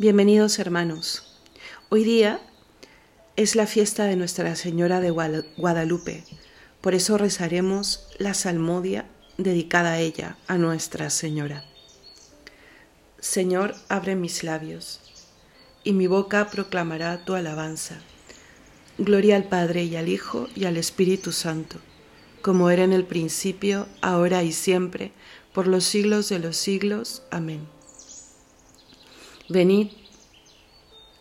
Bienvenidos hermanos. Hoy día es la fiesta de Nuestra Señora de Guadalupe. Por eso rezaremos la salmodia dedicada a ella, a Nuestra Señora. Señor, abre mis labios, y mi boca proclamará tu alabanza. Gloria al Padre y al Hijo y al Espíritu Santo, como era en el principio, ahora y siempre, por los siglos de los siglos. Amén. Venid,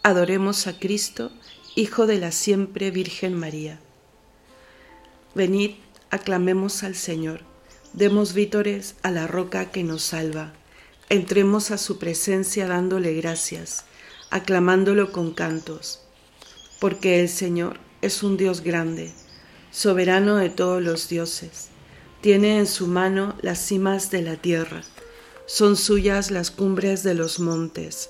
adoremos a Cristo, Hijo de la siempre Virgen María. Venid, aclamemos al Señor, demos vítores a la roca que nos salva, entremos a su presencia dándole gracias, aclamándolo con cantos, porque el Señor es un Dios grande, soberano de todos los dioses, tiene en su mano las cimas de la tierra, son suyas las cumbres de los montes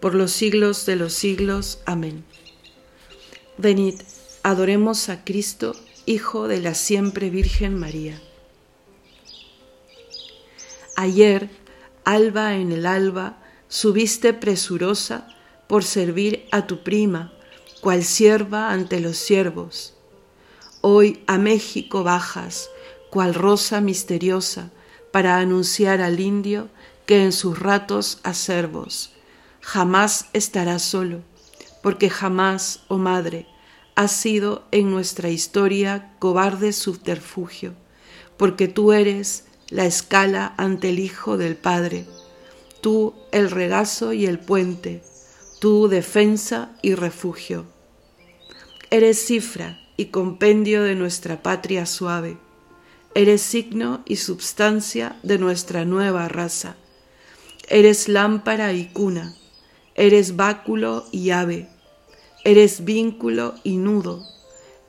por los siglos de los siglos. Amén. Venid, adoremos a Cristo, Hijo de la siempre Virgen María. Ayer, alba en el alba, subiste presurosa por servir a tu prima, cual sierva ante los siervos. Hoy a México bajas, cual rosa misteriosa, para anunciar al indio que en sus ratos acervos jamás estarás solo, porque jamás, oh Madre, has sido en nuestra historia cobarde subterfugio, porque tú eres la escala ante el Hijo del Padre, tú el regazo y el puente, tú defensa y refugio. Eres cifra y compendio de nuestra patria suave, eres signo y substancia de nuestra nueva raza, eres lámpara y cuna, Eres báculo y ave, eres vínculo y nudo,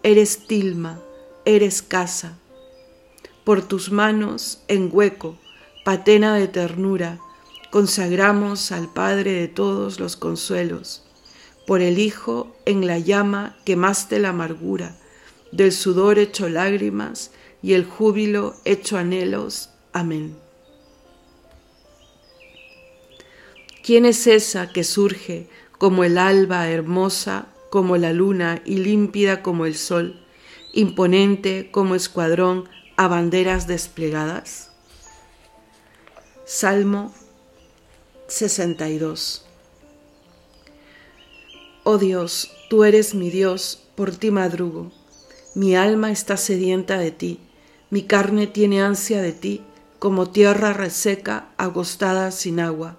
eres tilma, eres casa. Por tus manos en hueco, patena de ternura, consagramos al Padre de todos los consuelos. Por el Hijo en la llama quemaste la amargura, del sudor hecho lágrimas y el júbilo hecho anhelos. Amén. ¿Quién es esa que surge como el alba hermosa, como la luna y límpida como el sol, imponente como escuadrón a banderas desplegadas? Salmo 62 Oh Dios, tú eres mi Dios, por ti madrugo. Mi alma está sedienta de ti, mi carne tiene ansia de ti, como tierra reseca, agostada sin agua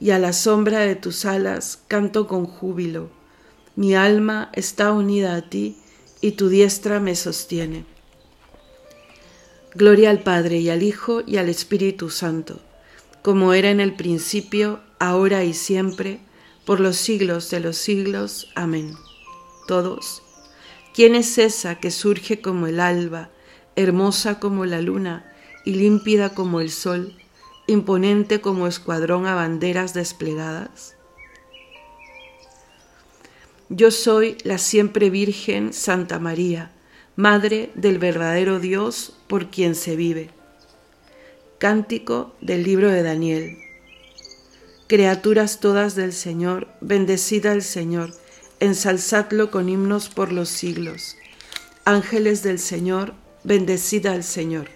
y a la sombra de tus alas canto con júbilo. Mi alma está unida a ti y tu diestra me sostiene. Gloria al Padre y al Hijo y al Espíritu Santo, como era en el principio, ahora y siempre, por los siglos de los siglos. Amén. Todos. ¿Quién es esa que surge como el alba, hermosa como la luna y límpida como el sol? Imponente como escuadrón a banderas desplegadas? Yo soy la siempre Virgen Santa María, Madre del verdadero Dios por quien se vive. Cántico del libro de Daniel. Criaturas todas del Señor, bendecida el Señor, ensalzadlo con himnos por los siglos. Ángeles del Señor, bendecida al Señor.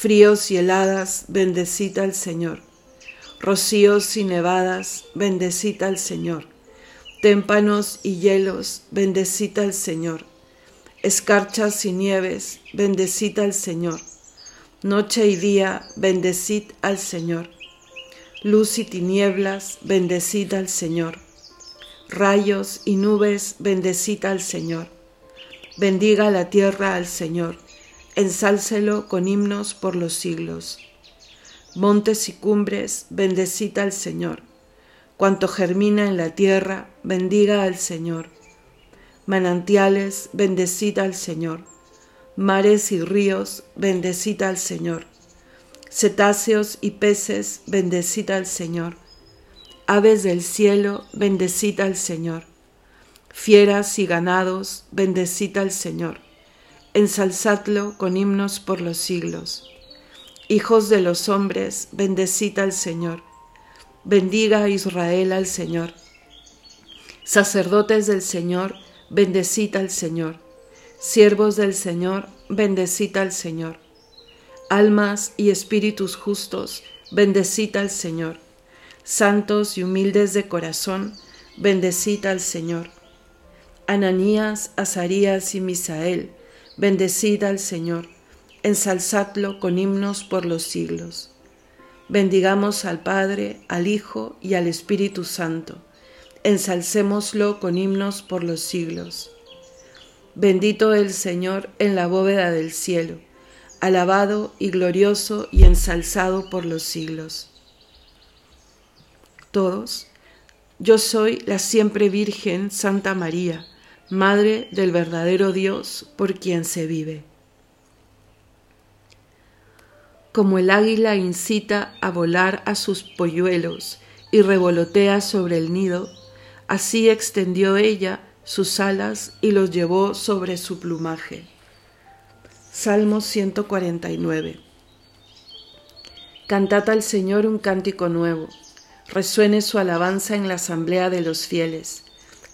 Fríos y heladas, bendecida al Señor. Rocíos y nevadas, bendecida al Señor. Témpanos y hielos, bendecida al Señor. Escarchas y nieves, bendecida al Señor. Noche y día, bendecid al Señor luz y tinieblas, bendecid al Señor. Rayos y nubes, bendecid al Señor. Bendiga la tierra al Señor, ensálcelo con himnos por los siglos. Montes y cumbres, bendecid al Señor. Cuanto germina en la tierra, bendiga al Señor. Manantiales, bendecid al Señor. Mares y ríos, bendecid al Señor cetáceos y peces, bendecid al Señor. Aves del cielo, bendecid al Señor. Fieras y ganados, bendecid al Señor. Ensalzadlo con himnos por los siglos. Hijos de los hombres, bendecid al Señor. Bendiga Israel al Señor. Sacerdotes del Señor, bendecid al Señor. Siervos del Señor, bendecid al Señor almas y espíritus justos, bendecid al Señor. Santos y humildes de corazón, bendecid al Señor. Ananías, Azarías y Misael, bendecid al Señor. Ensalzadlo con himnos por los siglos. Bendigamos al Padre, al Hijo y al Espíritu Santo. Ensalcémoslo con himnos por los siglos. Bendito el Señor en la bóveda del cielo alabado y glorioso y ensalzado por los siglos. Todos, yo soy la siempre Virgen Santa María, Madre del verdadero Dios por quien se vive. Como el águila incita a volar a sus polluelos y revolotea sobre el nido, así extendió ella sus alas y los llevó sobre su plumaje. Salmo 149. Cantad al Señor un cántico nuevo, resuene su alabanza en la asamblea de los fieles,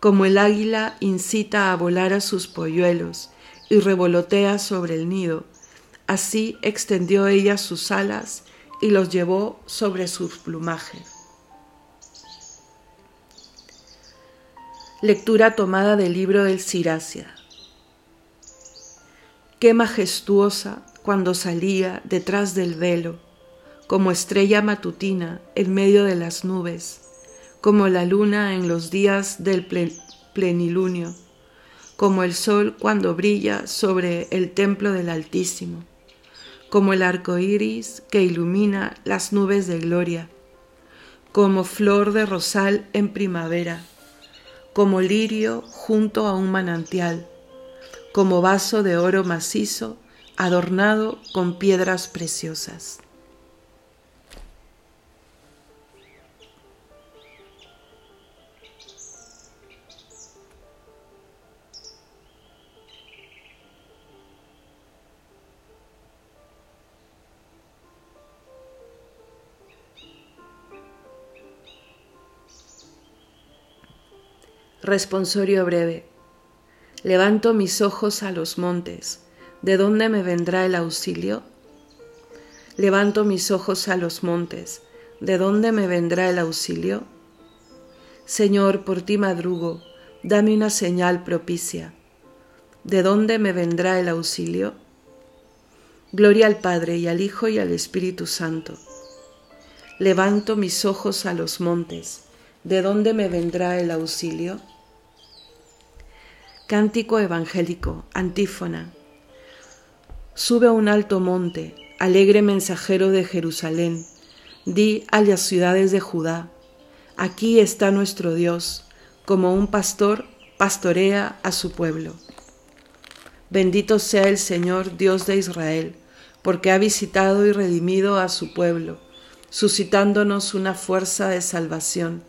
Como el águila incita a volar a sus polluelos y revolotea sobre el nido, así extendió ella sus alas y los llevó sobre sus plumajes. Lectura tomada del libro del Siracia. Qué majestuosa cuando salía detrás del velo, como estrella matutina en medio de las nubes, como la luna en los días del plenilunio, como el sol cuando brilla sobre el templo del Altísimo, como el arco iris que ilumina las nubes de gloria, como flor de rosal en primavera, como lirio junto a un manantial como vaso de oro macizo adornado con piedras preciosas. Responsorio breve. Levanto mis ojos a los montes. ¿De dónde me vendrá el auxilio? Levanto mis ojos a los montes. ¿De dónde me vendrá el auxilio? Señor, por ti madrugo, dame una señal propicia. ¿De dónde me vendrá el auxilio? Gloria al Padre y al Hijo y al Espíritu Santo. Levanto mis ojos a los montes. ¿De dónde me vendrá el auxilio? Cántico evangélico, antífona. Sube a un alto monte, alegre mensajero de Jerusalén, di a las ciudades de Judá, aquí está nuestro Dios, como un pastor pastorea a su pueblo. Bendito sea el Señor Dios de Israel, porque ha visitado y redimido a su pueblo, suscitándonos una fuerza de salvación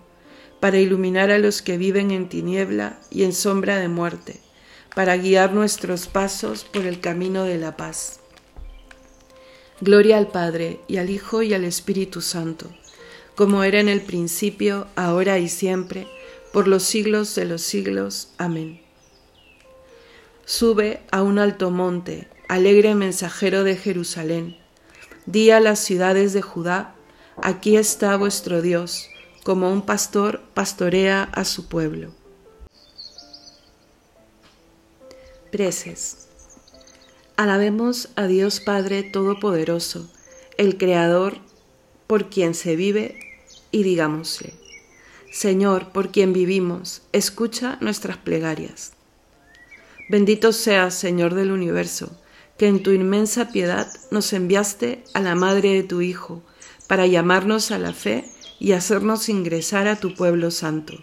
para iluminar a los que viven en tiniebla y en sombra de muerte, para guiar nuestros pasos por el camino de la paz. Gloria al Padre, y al Hijo, y al Espíritu Santo, como era en el principio, ahora y siempre, por los siglos de los siglos. Amén. Sube a un alto monte, alegre mensajero de Jerusalén. Di a las ciudades de Judá, aquí está vuestro Dios como un pastor pastorea a su pueblo. Preces. Alabemos a Dios Padre Todopoderoso, el Creador, por quien se vive, y digámosle, Señor, por quien vivimos, escucha nuestras plegarias. Bendito seas, Señor del universo, que en tu inmensa piedad nos enviaste a la Madre de tu Hijo, para llamarnos a la fe y hacernos ingresar a tu pueblo santo.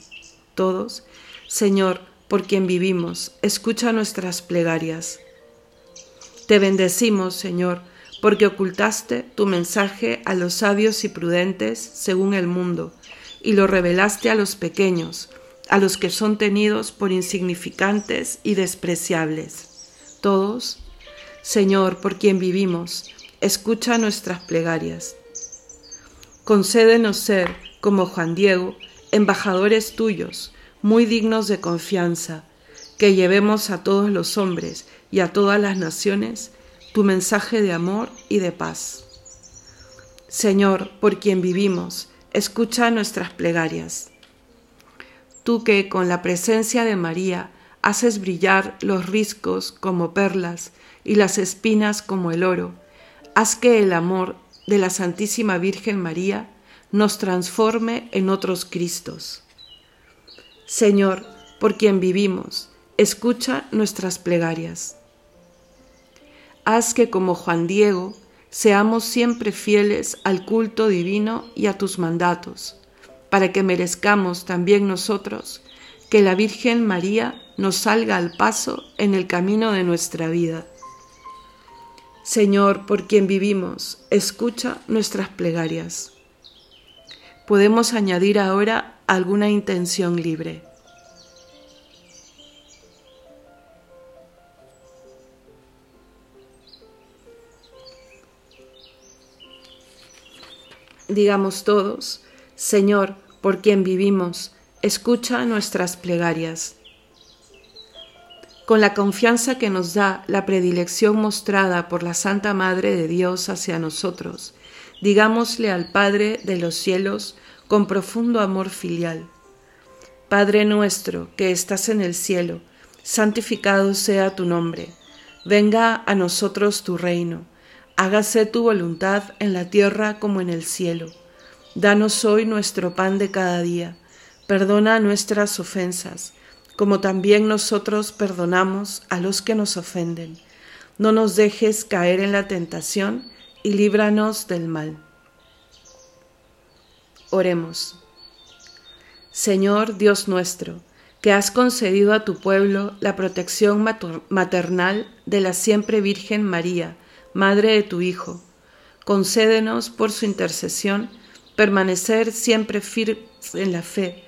Todos, Señor, por quien vivimos, escucha nuestras plegarias. Te bendecimos, Señor, porque ocultaste tu mensaje a los sabios y prudentes según el mundo, y lo revelaste a los pequeños, a los que son tenidos por insignificantes y despreciables. Todos, Señor, por quien vivimos, escucha nuestras plegarias. Concédenos ser, como Juan Diego, embajadores tuyos, muy dignos de confianza, que llevemos a todos los hombres y a todas las naciones tu mensaje de amor y de paz. Señor, por quien vivimos, escucha nuestras plegarias. Tú que con la presencia de María haces brillar los riscos como perlas y las espinas como el oro, haz que el amor de la Santísima Virgen María nos transforme en otros Cristos. Señor, por quien vivimos, escucha nuestras plegarias. Haz que como Juan Diego seamos siempre fieles al culto divino y a tus mandatos, para que merezcamos también nosotros que la Virgen María nos salga al paso en el camino de nuestra vida Señor, por quien vivimos, escucha nuestras plegarias. Podemos añadir ahora alguna intención libre. Digamos todos, Señor, por quien vivimos, escucha nuestras plegarias. Con la confianza que nos da la predilección mostrada por la Santa Madre de Dios hacia nosotros, digámosle al Padre de los cielos con profundo amor filial. Padre nuestro que estás en el cielo, santificado sea tu nombre, venga a nosotros tu reino, hágase tu voluntad en la tierra como en el cielo. Danos hoy nuestro pan de cada día, perdona nuestras ofensas, como también nosotros perdonamos a los que nos ofenden. No nos dejes caer en la tentación y líbranos del mal. Oremos. Señor Dios nuestro, que has concedido a tu pueblo la protección maternal de la siempre Virgen María, Madre de tu Hijo. Concédenos por su intercesión permanecer siempre firmes en la fe